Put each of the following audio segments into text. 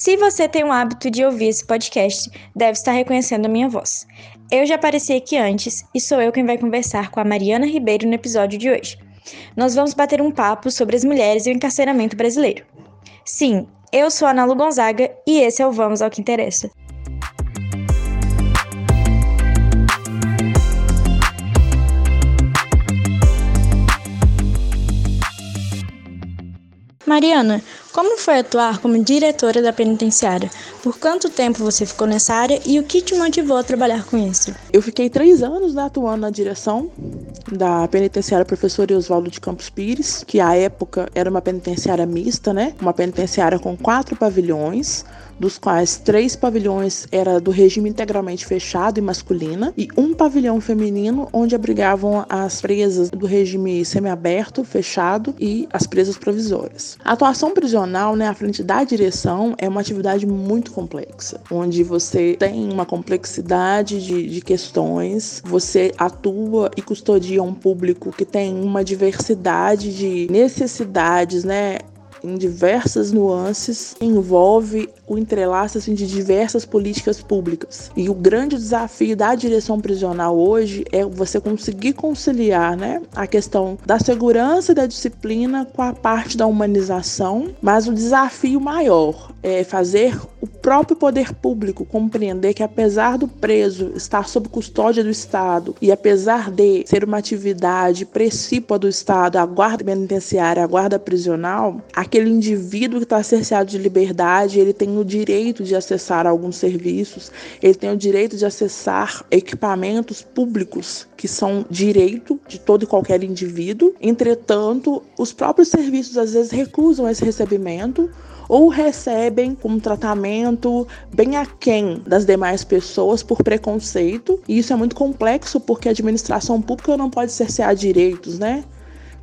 Se você tem o hábito de ouvir esse podcast, deve estar reconhecendo a minha voz. Eu já apareci aqui antes e sou eu quem vai conversar com a Mariana Ribeiro no episódio de hoje. Nós vamos bater um papo sobre as mulheres e o encarceramento brasileiro. Sim, eu sou a Ana Lu Gonzaga e esse é o Vamos ao que Interessa. Mariana, como foi atuar como diretora da penitenciária? Por quanto tempo você ficou nessa área e o que te motivou a trabalhar com isso? Eu fiquei três anos né, atuando na direção da penitenciária Professor Oswaldo de Campos Pires, que à época era uma penitenciária mista, né? Uma penitenciária com quatro pavilhões, dos quais três pavilhões era do regime integralmente fechado e masculina, e um pavilhão feminino onde abrigavam as presas do regime semiaberto, fechado e as presas provisórias. A atuação prisional, né, à frente da direção, é uma atividade muito complexa, onde você tem uma complexidade de, de questões, você atua e custodia um público que tem uma diversidade de necessidades, né? em diversas nuances, envolve o entrelaço assim, de diversas políticas públicas. E o grande desafio da direção prisional hoje é você conseguir conciliar né, a questão da segurança e da disciplina com a parte da humanização, mas o desafio maior é fazer o próprio poder público compreender que, apesar do preso estar sob custódia do Estado e apesar de ser uma atividade precípua do Estado, a guarda penitenciária, a guarda prisional, aquele indivíduo que está cerceado de liberdade, ele tem o direito de acessar alguns serviços, ele tem o direito de acessar equipamentos públicos que são direito de todo e qualquer indivíduo. Entretanto, os próprios serviços às vezes recusam esse recebimento ou recebem um tratamento bem aquém das demais pessoas por preconceito. E isso é muito complexo porque a administração pública não pode cercear direitos, né?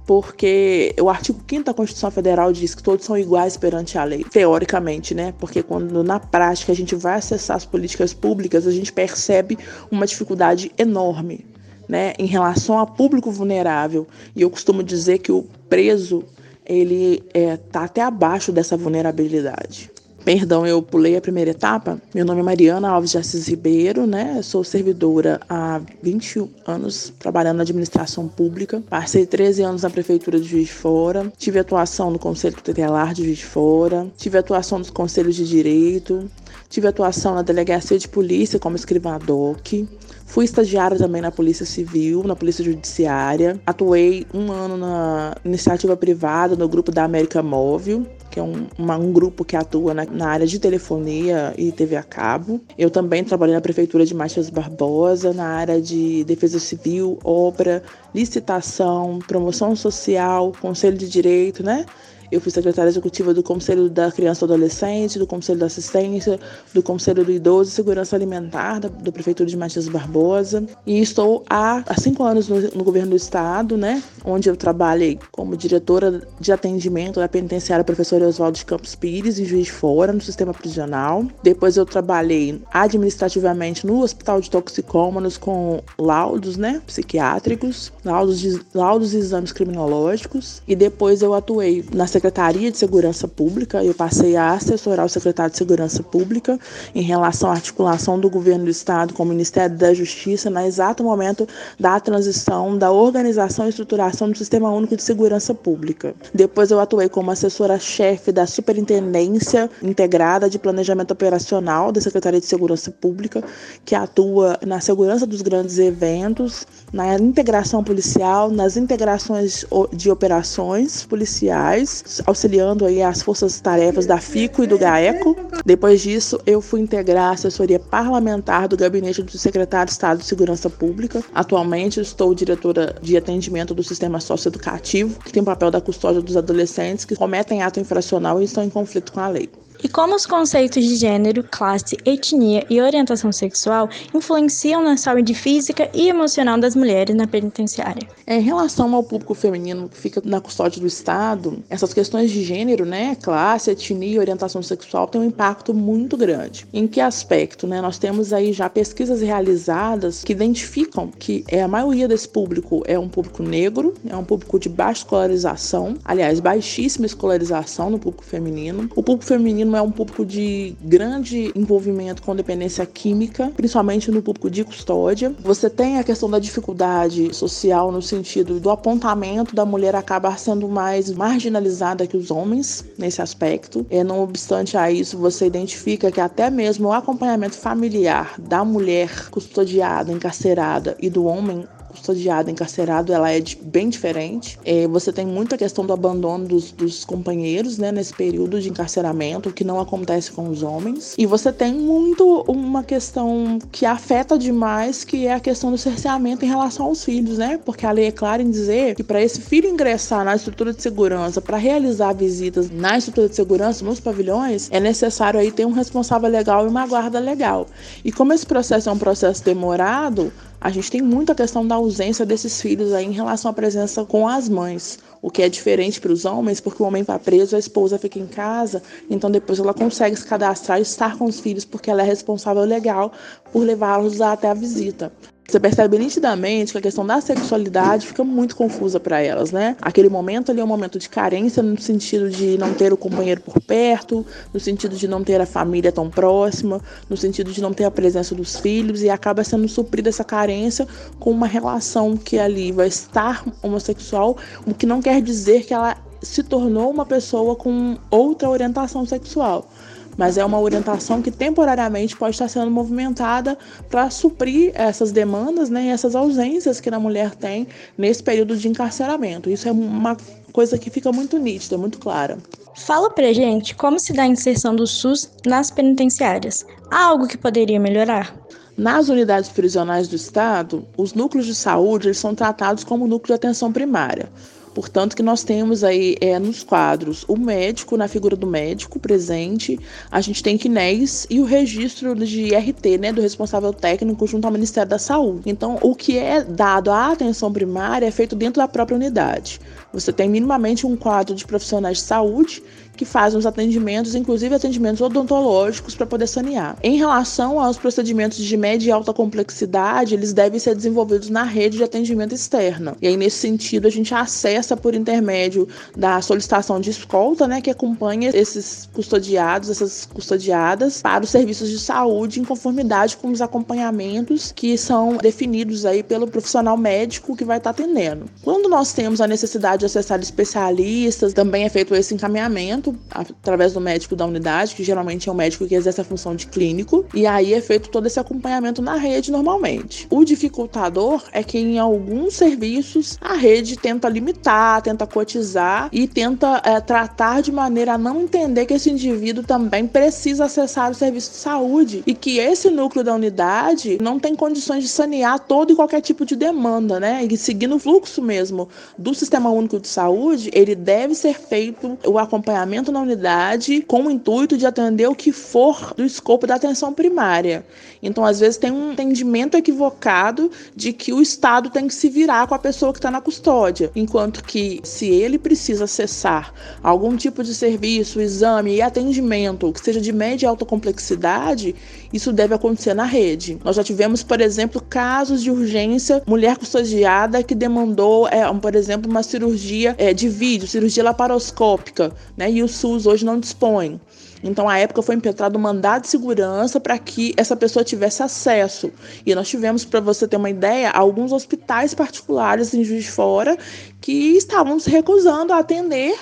Porque o artigo 5 da Constituição Federal diz que todos são iguais perante a lei, teoricamente, né? Porque quando na prática a gente vai acessar as políticas públicas, a gente percebe uma dificuldade enorme, né, em relação a público vulnerável. E eu costumo dizer que o preso ele está é, até abaixo dessa vulnerabilidade. Perdão, eu pulei a primeira etapa. Meu nome é Mariana Alves de Assis Ribeiro, né? Sou servidora há 21 anos trabalhando na administração pública. Passei 13 anos na prefeitura de Juiz de Fora. Tive atuação no Conselho Tutelar de Juiz de Fora. Tive atuação nos conselhos de direito. Tive atuação na delegacia de polícia como escrivã DOC. Fui estagiária também na Polícia Civil, na Polícia Judiciária. Atuei um ano na iniciativa privada no grupo da América Móvel, que é um, uma, um grupo que atua na, na, área de telefonia e TV a cabo. Eu também trabalhei na Prefeitura de Matias Barbosa, na área de defesa civil, obra, licitação, promoção social, conselho de direito, né? Eu fui secretária executiva do Conselho da Criança e Adolescente, do Conselho da Assistência, do Conselho do Idoso e Segurança Alimentar da, do Prefeitura de Matias Barbosa. E estou há, há cinco anos no, no, governo do estado, né? Onde eu trabalhei como diretora de atendimento da penitenciária professora Oswaldo de Campos Pires, em Juiz de Fora, no sistema prisional. Depois eu trabalhei administrativamente no Hospital de Toxicômanos com laudos, né? Psiquiátricos, laudos, de, laudos e exames criminológicos. E depois eu atuei na Secretaria de Segurança Pública, eu passei a assessorar o secretário de Segurança Pública em relação à articulação do governo do Estado com o Ministério da Justiça no exato momento da transição da organização e estruturação do Sistema Único de Segurança Pública. Depois eu atuei como assessora-chefe da Superintendência Integrada de Planejamento Operacional da Secretaria de Segurança Pública, que atua na segurança dos grandes eventos, na integração policial, nas integrações de operações policiais auxiliando aí as forças-tarefas da FICO e do GAECO. Depois disso, eu fui integrar a assessoria parlamentar do gabinete do secretário de Estado de Segurança Pública. Atualmente, estou diretora de atendimento do sistema socioeducativo, que tem o papel da custódia dos adolescentes que cometem ato infracional e estão em conflito com a lei. E como os conceitos de gênero, classe, etnia e orientação sexual influenciam na saúde física e emocional das mulheres na penitenciária? Em relação ao público feminino que fica na custódia do Estado, essas questões de gênero, né, classe, etnia e orientação sexual têm um impacto muito grande. Em que aspecto, né? Nós temos aí já pesquisas realizadas que identificam que é a maioria desse público é um público negro, é um público de baixa escolarização, aliás, baixíssima escolarização no público feminino. O público feminino é um público de grande envolvimento com dependência química, principalmente no público de custódia. Você tem a questão da dificuldade social no sentido do apontamento da mulher acabar sendo mais marginalizada que os homens nesse aspecto. É, não obstante a isso, você identifica que até mesmo o acompanhamento familiar da mulher custodiada, encarcerada e do homem custodiado, encarcerado, ela é bem diferente. É, você tem muita questão do abandono dos, dos, companheiros, né, nesse período de encarceramento, que não acontece com os homens. E você tem muito uma questão que afeta demais, que é a questão do cerceamento em relação aos filhos, né? Porque a lei é clara em dizer que para esse filho ingressar na estrutura de segurança, para realizar visitas na estrutura de segurança, nos pavilhões, é necessário aí ter um responsável legal e uma guarda legal. E como esse processo é um processo demorado, a gente tem muita questão da ausência desses filhos aí em relação à presença com as mães, o que é diferente para os homens, porque o homem vai preso, a esposa fica em casa, então depois ela consegue se cadastrar e estar com os filhos porque ela é responsável legal por levá-los até a visita. Você percebe nitidamente que a questão da sexualidade fica muito confusa para elas, né? Aquele momento ali é um momento de carência no sentido de não ter o companheiro por perto, no sentido de não ter a família tão próxima, no sentido de não ter a presença dos filhos e acaba sendo suprida essa carência com uma relação que ali vai estar homossexual, o que não quer dizer que ela se tornou uma pessoa com outra orientação sexual mas é uma orientação que temporariamente pode estar sendo movimentada para suprir essas demandas né, e essas ausências que a mulher tem nesse período de encarceramento. Isso é uma coisa que fica muito nítida, muito clara. Fala pra gente como se dá a inserção do SUS nas penitenciárias. Há algo que poderia melhorar? Nas unidades prisionais do Estado, os núcleos de saúde eles são tratados como núcleo de atenção primária. Portanto, que nós temos aí é, nos quadros o médico, na figura do médico presente, a gente tem KNES e o registro de RT, né, do responsável técnico junto ao Ministério da Saúde. Então, o que é dado à atenção primária é feito dentro da própria unidade. Você tem minimamente um quadro de profissionais de saúde que fazem os atendimentos, inclusive atendimentos odontológicos, para poder sanear. Em relação aos procedimentos de média e alta complexidade, eles devem ser desenvolvidos na rede de atendimento externa. E aí, nesse sentido, a gente acessa por intermédio da solicitação de escolta, né, que acompanha esses custodiados, essas custodiadas, para os serviços de saúde em conformidade com os acompanhamentos que são definidos aí pelo profissional médico que vai estar atendendo. Quando nós temos a necessidade de acessar especialistas, também é feito esse encaminhamento através do médico da unidade, que geralmente é o médico que exerce a função de clínico, e aí é feito todo esse acompanhamento na rede normalmente. O dificultador é que em alguns serviços a rede tenta limitar, tenta cotizar e tenta é, tratar de maneira a não entender que esse indivíduo também precisa acessar o serviço de saúde e que esse núcleo da unidade não tem condições de sanear todo e qualquer tipo de demanda, né? E seguindo o fluxo mesmo do Sistema Único de Saúde, ele deve ser feito o acompanhamento na unidade com o intuito de atender o que for do escopo da atenção primária. Então, às vezes, tem um entendimento equivocado de que o Estado tem que se virar com a pessoa que está na custódia, enquanto que, se ele precisa acessar algum tipo de serviço, exame e atendimento que seja de média e alta complexidade, isso deve acontecer na rede. Nós já tivemos, por exemplo, casos de urgência, mulher custodiada que demandou, é, por exemplo, uma cirurgia é, de vídeo, cirurgia laparoscópica, né? E o SUS hoje não dispõe. Então, à época, foi impetrado um mandado de segurança para que essa pessoa tivesse acesso. E nós tivemos, para você ter uma ideia, alguns hospitais particulares em Juiz de Fora que estavam se recusando a atender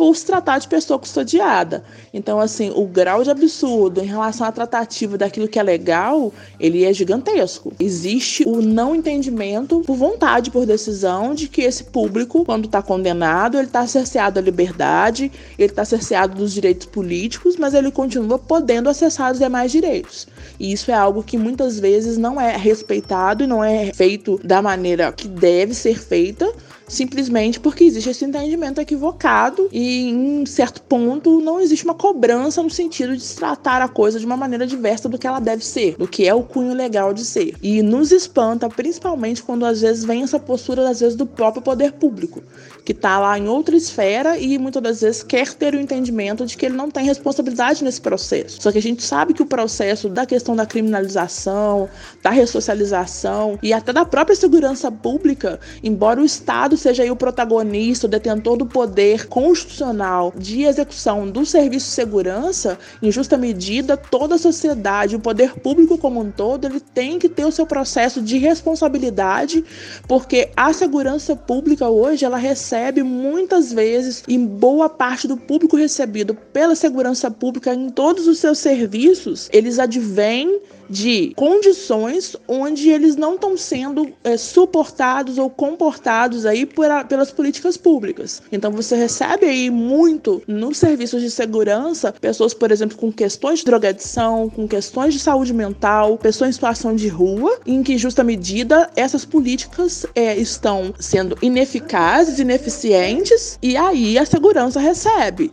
por se tratar de pessoa custodiada. Então, assim, o grau de absurdo em relação à tratativa daquilo que é legal, ele é gigantesco. Existe o não entendimento, por vontade, por decisão, de que esse público, quando está condenado, ele está cerceado da liberdade, ele está cerceado dos direitos políticos, mas ele continua podendo acessar os demais direitos. E isso é algo que muitas vezes não é respeitado e não é feito da maneira que deve ser feita simplesmente porque existe esse entendimento equivocado e em certo ponto não existe uma cobrança no sentido de se tratar a coisa de uma maneira diversa do que ela deve ser, do que é o cunho legal de ser. E nos espanta principalmente quando às vezes vem essa postura às vezes do próprio poder público, que está lá em outra esfera e muitas das vezes quer ter o entendimento de que ele não tem responsabilidade nesse processo. Só que a gente sabe que o processo da questão da criminalização, da ressocialização e até da própria segurança pública, embora o Estado seja o protagonista, o detentor do poder constitucional de execução do serviço de segurança, em justa medida, toda a sociedade, o poder público como um todo, ele tem que ter o seu processo de responsabilidade, porque a segurança pública hoje ela recebe muitas vezes, em boa parte do público recebido pela segurança pública em todos os seus serviços, eles advêm de condições onde eles não estão sendo é, suportados ou comportados aí por a, pelas políticas públicas. Então você recebe aí muito nos serviços de segurança pessoas, por exemplo, com questões de drogadição, com questões de saúde mental, pessoas em situação de rua, em que justa medida essas políticas é, estão sendo ineficazes, ineficientes e aí a segurança recebe.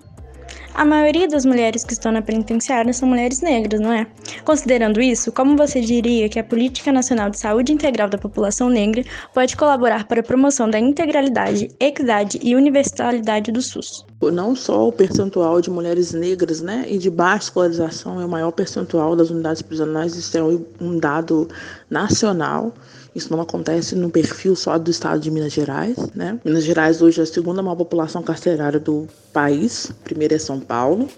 A maioria das mulheres que estão na penitenciária são mulheres negras, não é? Considerando isso, como você diria que a Política Nacional de Saúde Integral da População Negra pode colaborar para a promoção da integralidade, equidade e universalidade do SUS? Não só o percentual de mulheres negras né, e de baixa escolarização é o maior percentual das unidades prisionais, isso é um dado nacional. Isso não acontece no perfil só do estado de Minas Gerais, né? Minas Gerais hoje é a segunda maior população carcerária do país, primeiro é São Paulo,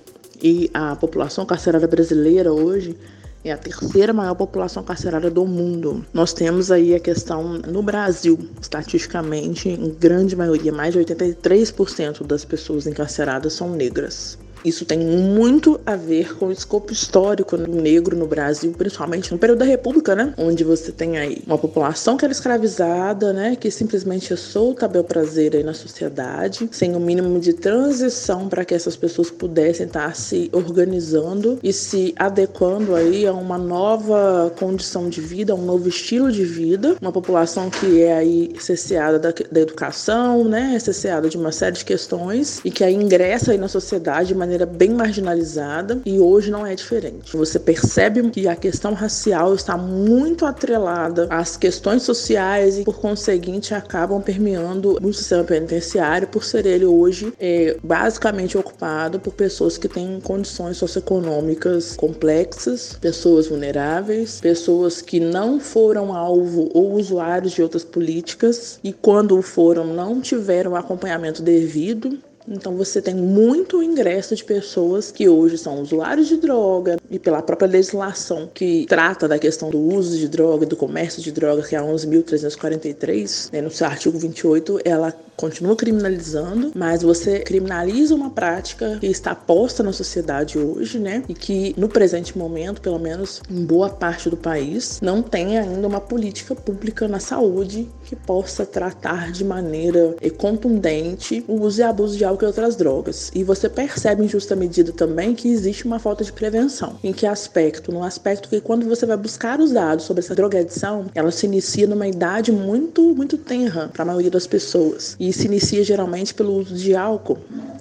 e a população carcerária brasileira hoje é a terceira maior população carcerária do mundo. Nós temos aí a questão no Brasil, estatisticamente, em grande maioria, mais de 83% das pessoas encarceradas são negras. Isso tem muito a ver com o escopo histórico negro no Brasil, principalmente no período da República, né? Onde você tem aí uma população que era escravizada, né? Que simplesmente é solta bel prazer aí na sociedade, sem o mínimo de transição para que essas pessoas pudessem estar se organizando e se adequando aí a uma nova condição de vida, a um novo estilo de vida. Uma população que é aí cesseada da, da educação, né? Cesseada de uma série de questões e que aí ingressa aí na sociedade de maneira bem marginalizada e hoje não é diferente. Você percebe que a questão racial está muito atrelada às questões sociais e, por conseguinte, acabam permeando o sistema penitenciário por ser ele hoje é, basicamente ocupado por pessoas que têm condições socioeconômicas complexas, pessoas vulneráveis, pessoas que não foram alvo ou usuários de outras políticas e, quando foram, não tiveram acompanhamento devido então você tem muito ingresso de pessoas que hoje são usuários de droga e pela própria legislação que trata da questão do uso de droga, do comércio de droga, que é a 11.343, né, no seu artigo 28, ela continua criminalizando, mas você criminaliza uma prática que está posta na sociedade hoje, né? E que no presente momento, pelo menos em boa parte do país, não tem ainda uma política pública na saúde que possa tratar de maneira contundente o uso e abuso de álcool e outras drogas. E você percebe em justa medida também que existe uma falta de prevenção. Em que aspecto? No aspecto que quando você vai buscar os dados sobre essa drogadição, ela se inicia numa idade muito, muito tenra para a maioria das pessoas. E se inicia geralmente pelo uso de álcool,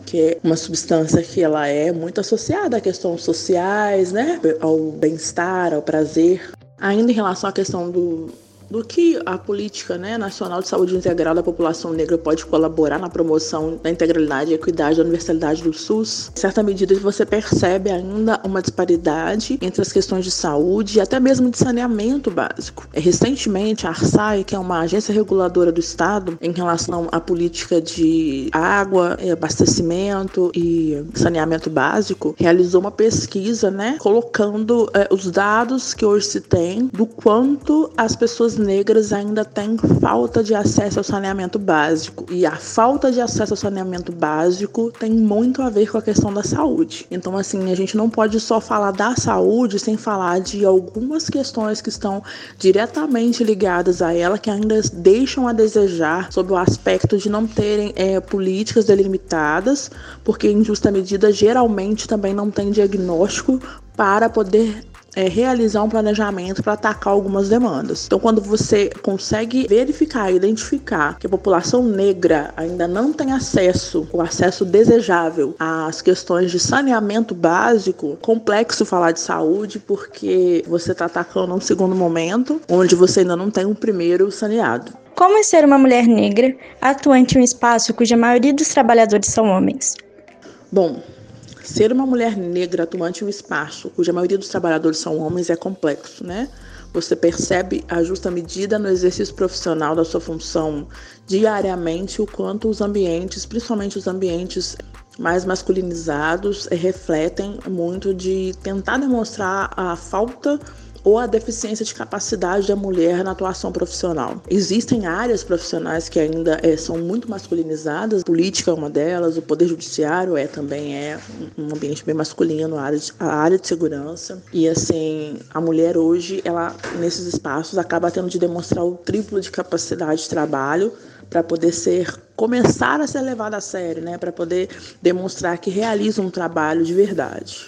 que é uma substância que ela é muito associada a questões sociais, né, ao bem-estar, ao prazer. Ainda em relação à questão do do que a política né, nacional de saúde integral da população negra pode colaborar na promoção da integralidade, equidade e universalidade do SUS, em certa medida você percebe ainda uma disparidade entre as questões de saúde e até mesmo de saneamento básico. É, recentemente, a ARSAI, que é uma agência reguladora do Estado em relação à política de água, abastecimento e saneamento básico, realizou uma pesquisa, né, colocando é, os dados que hoje se tem do quanto as pessoas negras ainda têm falta de acesso ao saneamento básico. E a falta de acesso ao saneamento básico tem muito a ver com a questão da saúde. Então, assim, a gente não pode só falar da saúde sem falar de algumas questões que estão diretamente ligadas a ela, que ainda deixam a desejar sobre o aspecto de não terem é, políticas delimitadas, porque em justa medida geralmente também não tem diagnóstico para poder é, realizar um planejamento para atacar algumas demandas. Então, quando você consegue verificar, identificar que a população negra ainda não tem acesso, o acesso desejável às questões de saneamento básico, complexo falar de saúde porque você está atacando um segundo momento onde você ainda não tem um primeiro saneado. Como é ser uma mulher negra atuante em um espaço cuja maioria dos trabalhadores são homens? Bom, ser uma mulher negra atuante em um espaço cuja maioria dos trabalhadores são homens é complexo, né? Você percebe a justa medida no exercício profissional da sua função diariamente o quanto os ambientes, principalmente os ambientes mais masculinizados, refletem muito de tentar demonstrar a falta ou a deficiência de capacidade da mulher na atuação profissional. Existem áreas profissionais que ainda é, são muito masculinizadas, a política é uma delas, o poder judiciário é também é um ambiente bem masculino, a área de, a área de segurança. E assim, a mulher hoje, ela nesses espaços acaba tendo de demonstrar o triplo de capacidade de trabalho para poder ser começar a ser levada a sério, né, para poder demonstrar que realiza um trabalho de verdade.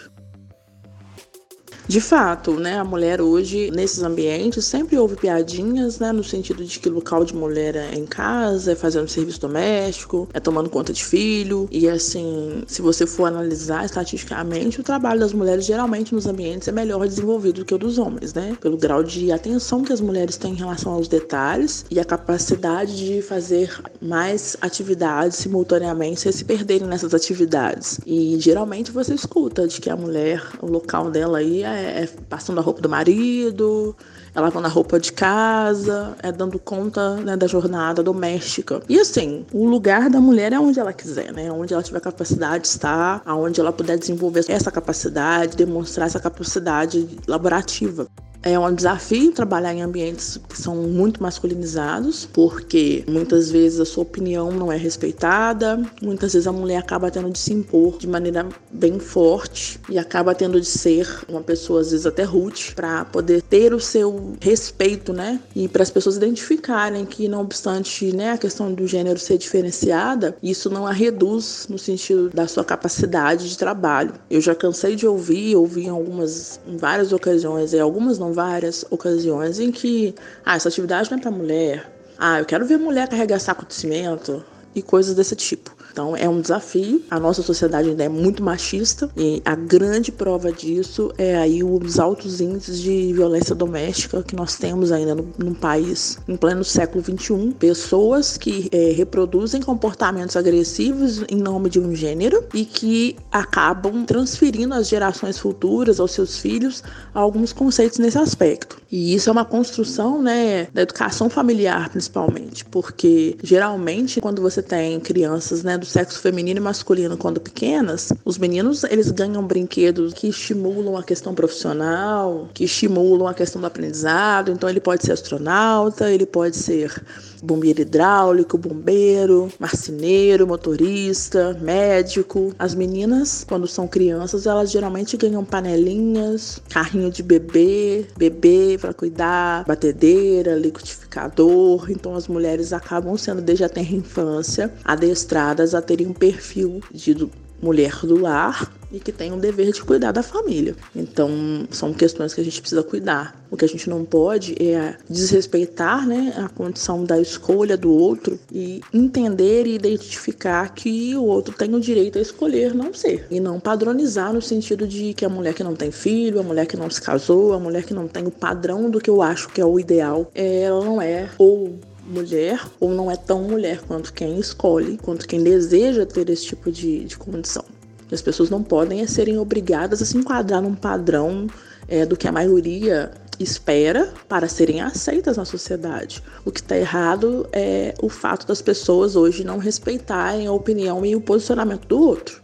De fato, né, a mulher hoje, nesses ambientes, sempre houve piadinhas, né, no sentido de que o local de mulher é em casa, é fazendo serviço doméstico, é tomando conta de filho. E assim, se você for analisar estatisticamente, o trabalho das mulheres geralmente nos ambientes é melhor desenvolvido do que o dos homens, né? Pelo grau de atenção que as mulheres têm em relação aos detalhes e a capacidade de fazer mais atividades simultaneamente sem se perderem nessas atividades. E geralmente você escuta de que a mulher, o local dela aí é é, passando a roupa do marido, é lavando a roupa de casa, é dando conta né, da jornada doméstica. E assim, o lugar da mulher é onde ela quiser, né? Onde ela tiver capacidade de estar, aonde ela puder desenvolver essa capacidade, demonstrar essa capacidade laborativa. É um desafio trabalhar em ambientes que são muito masculinizados, porque muitas vezes a sua opinião não é respeitada, muitas vezes a mulher acaba tendo de se impor de maneira bem forte e acaba tendo de ser uma pessoa, às vezes até rude, para poder ter o seu respeito, né? E para as pessoas identificarem que, não obstante né, a questão do gênero ser diferenciada, isso não a reduz no sentido da sua capacidade de trabalho. Eu já cansei de ouvir, ouvi em algumas, em várias ocasiões, e algumas não várias ocasiões em que, ah, essa atividade não é para mulher. Ah, eu quero ver mulher carregar saco de cimento e coisas desse tipo. Então é um desafio. A nossa sociedade ainda é muito machista e a grande prova disso é aí os altos índices de violência doméstica que nós temos ainda no, no país em pleno século XXI. Pessoas que é, reproduzem comportamentos agressivos em nome de um gênero e que acabam transferindo às gerações futuras, aos seus filhos, alguns conceitos nesse aspecto. E isso é uma construção né, da educação familiar, principalmente, porque geralmente quando você tem crianças né, do sexo feminino e masculino quando pequenas, os meninos eles ganham brinquedos que estimulam a questão profissional, que estimulam a questão do aprendizado. Então ele pode ser astronauta, ele pode ser bombeiro hidráulico, bombeiro, marceneiro, motorista, médico. As meninas, quando são crianças, elas geralmente ganham panelinhas, carrinho de bebê, bebê para cuidar, batedeira, liquidificador. Então as mulheres acabam sendo desde a tenra infância adestradas a terem um perfil de mulher do lar e que tem o dever de cuidar da família. Então, são questões que a gente precisa cuidar. O que a gente não pode é desrespeitar né, a condição da escolha do outro e entender e identificar que o outro tem o direito a escolher não ser. E não padronizar no sentido de que a mulher que não tem filho, a mulher que não se casou, a mulher que não tem o padrão do que eu acho que é o ideal, ela não é ou mulher ou não é tão mulher quanto quem escolhe, quanto quem deseja ter esse tipo de, de condição. As pessoas não podem é serem obrigadas a se enquadrar num padrão é, do que a maioria espera para serem aceitas na sociedade. O que está errado é o fato das pessoas hoje não respeitarem a opinião e o posicionamento do outro.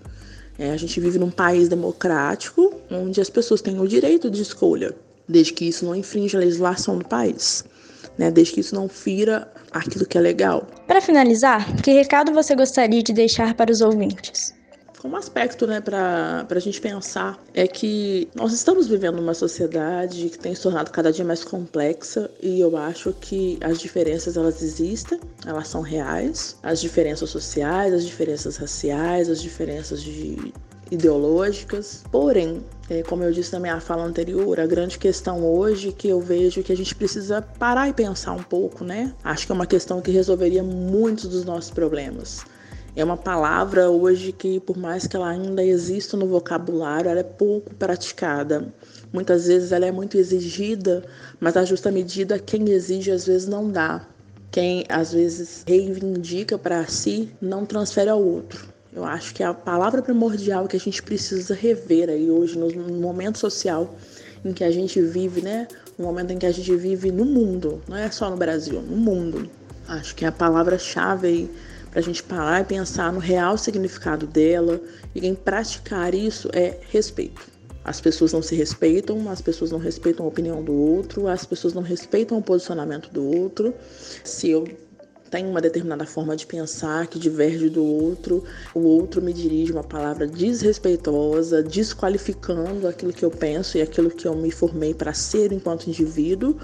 É, a gente vive num país democrático onde as pessoas têm o direito de escolha, desde que isso não infrinja a legislação do país né? Desde que isso não fira aquilo que é legal. Para finalizar, que recado você gostaria de deixar para os ouvintes? Um aspecto né, para a gente pensar é que nós estamos vivendo uma sociedade que tem se tornado cada dia mais complexa e eu acho que as diferenças elas existem, elas são reais, as diferenças sociais, as diferenças raciais, as diferenças de ideológicas. Porém, é, como eu disse na minha fala anterior, a grande questão hoje que eu vejo que a gente precisa parar e pensar um pouco, né? Acho que é uma questão que resolveria muitos dos nossos problemas. É uma palavra hoje que, por mais que ela ainda exista no vocabulário, ela é pouco praticada. Muitas vezes ela é muito exigida, mas a justa medida quem exige às vezes não dá. Quem às vezes reivindica para si não transfere ao outro. Eu acho que a palavra primordial que a gente precisa rever aí hoje, no momento social em que a gente vive, né? No momento em que a gente vive no mundo, não é só no Brasil, no mundo. Acho que é a palavra-chave aí para a gente parar e pensar no real significado dela e em praticar isso é respeito. As pessoas não se respeitam, as pessoas não respeitam a opinião do outro, as pessoas não respeitam o posicionamento do outro. Se eu tenho uma determinada forma de pensar que diverge do outro, o outro me dirige uma palavra desrespeitosa, desqualificando aquilo que eu penso e aquilo que eu me formei para ser enquanto indivíduo.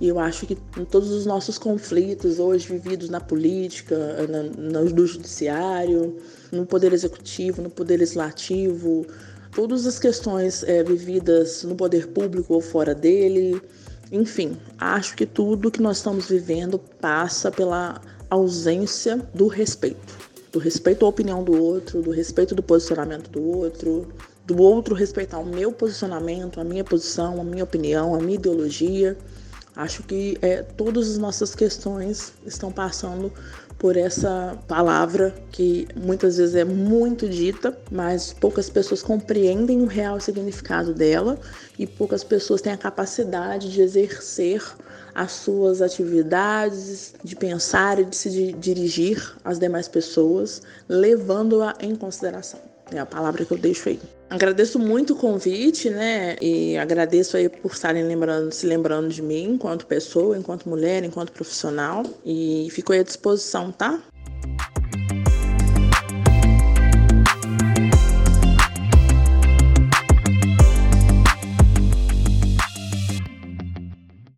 E eu acho que em todos os nossos conflitos hoje vividos na política, na, no judiciário, no poder executivo, no poder legislativo, todas as questões é, vividas no poder público ou fora dele, enfim, acho que tudo que nós estamos vivendo passa pela ausência do respeito. Do respeito à opinião do outro, do respeito do posicionamento do outro, do outro respeitar o meu posicionamento, a minha posição, a minha opinião, a minha ideologia. Acho que é, todas as nossas questões estão passando por essa palavra que muitas vezes é muito dita, mas poucas pessoas compreendem o real significado dela e poucas pessoas têm a capacidade de exercer as suas atividades, de pensar e de se dirigir às demais pessoas, levando-a em consideração. É a palavra que eu deixo aí. Agradeço muito o convite, né? E agradeço aí por estarem lembrando, se lembrando de mim enquanto pessoa, enquanto mulher, enquanto profissional. E fico aí à disposição, tá?